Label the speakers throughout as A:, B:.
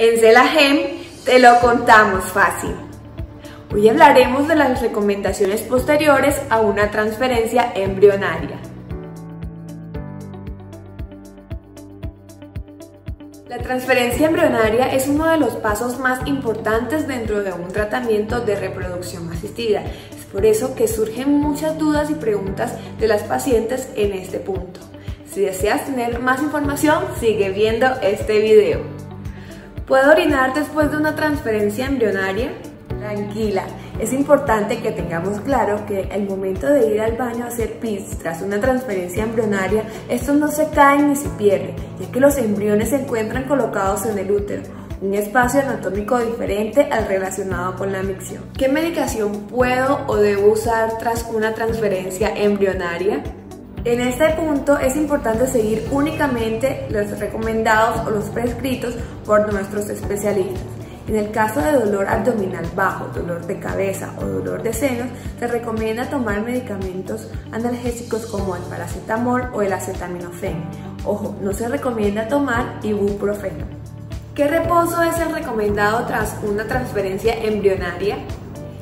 A: En Celagem te lo contamos fácil. Hoy hablaremos de las recomendaciones posteriores a una transferencia embrionaria. La transferencia embrionaria es uno de los pasos más importantes dentro de un tratamiento de reproducción asistida. Es por eso que surgen muchas dudas y preguntas de las pacientes en este punto. Si deseas tener más información, sigue viendo este video. ¿Puedo orinar después de una transferencia embrionaria? Tranquila, es importante que tengamos claro que el momento de ir al baño a hacer pis tras una transferencia embrionaria, estos no se caen ni se pierden, ya que los embriones se encuentran colocados en el útero, un espacio anatómico diferente al relacionado con la micción. ¿Qué medicación puedo o debo usar tras una transferencia embrionaria? En este punto es importante seguir únicamente los recomendados o los prescritos por nuestros especialistas. En el caso de dolor abdominal bajo, dolor de cabeza o dolor de senos, se recomienda tomar medicamentos analgésicos como el paracetamol o el acetaminofén. Ojo, no se recomienda tomar ibuprofeno. ¿Qué reposo es el recomendado tras una transferencia embrionaria?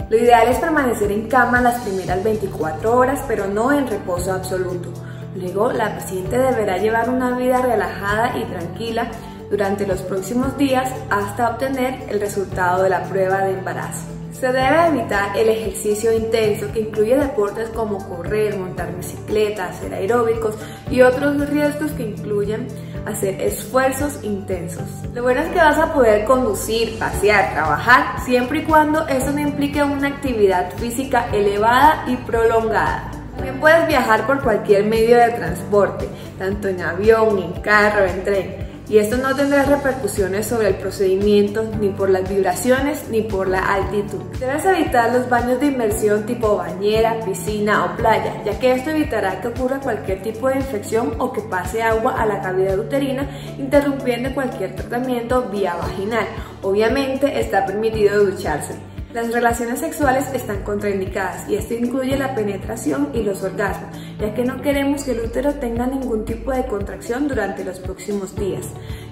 A: Lo ideal es permanecer en cama las primeras 24 horas, pero no en reposo absoluto. Luego, la paciente deberá llevar una vida relajada y tranquila durante los próximos días hasta obtener el resultado de la prueba de embarazo. Se debe evitar el ejercicio intenso que incluye deportes como correr, montar bicicleta, hacer aeróbicos y otros riesgos que incluyen hacer esfuerzos intensos. Lo bueno es que vas a poder conducir, pasear, trabajar, siempre y cuando eso no implique una actividad física elevada y prolongada. También puedes viajar por cualquier medio de transporte, tanto en avión, en carro, en tren y esto no tendrá repercusiones sobre el procedimiento ni por las vibraciones ni por la altitud. Debes evitar los baños de inmersión tipo bañera, piscina o playa, ya que esto evitará que ocurra cualquier tipo de infección o que pase agua a la cavidad uterina, interrumpiendo cualquier tratamiento vía vaginal. Obviamente está permitido ducharse. Las relaciones sexuales están contraindicadas y esto incluye la penetración y los orgasmos, ya que no queremos que el útero tenga ningún tipo de contracción durante los próximos días.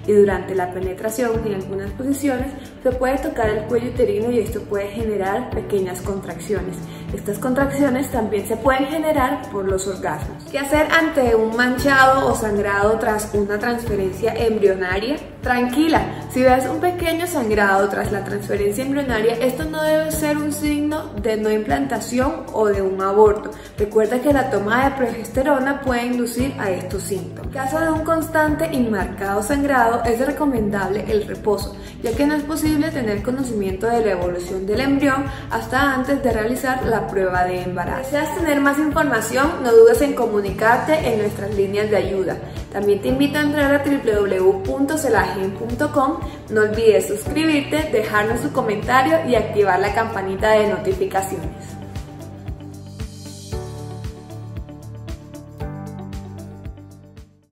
A: Y durante la penetración, en algunas posiciones, se puede tocar el cuello uterino y esto puede generar pequeñas contracciones. Estas contracciones también se pueden generar por los orgasmos. ¿Qué hacer ante un manchado o sangrado tras una transferencia embrionaria? Tranquila, si ves un pequeño sangrado tras la transferencia embrionaria, esto no debe ser un signo de no implantación o de un aborto. Recuerda que la toma de progesterona puede inducir a estos síntomas. En caso de un constante y marcado sangrado, es recomendable el reposo, ya que no es posible tener conocimiento de la evolución del embrión hasta antes de realizar prueba de embarazo. Si deseas tener más información, no dudes en comunicarte en nuestras líneas de ayuda. También te invito a entrar a www.celagen.com. No olvides suscribirte, dejarnos tu comentario y activar la campanita de notificaciones.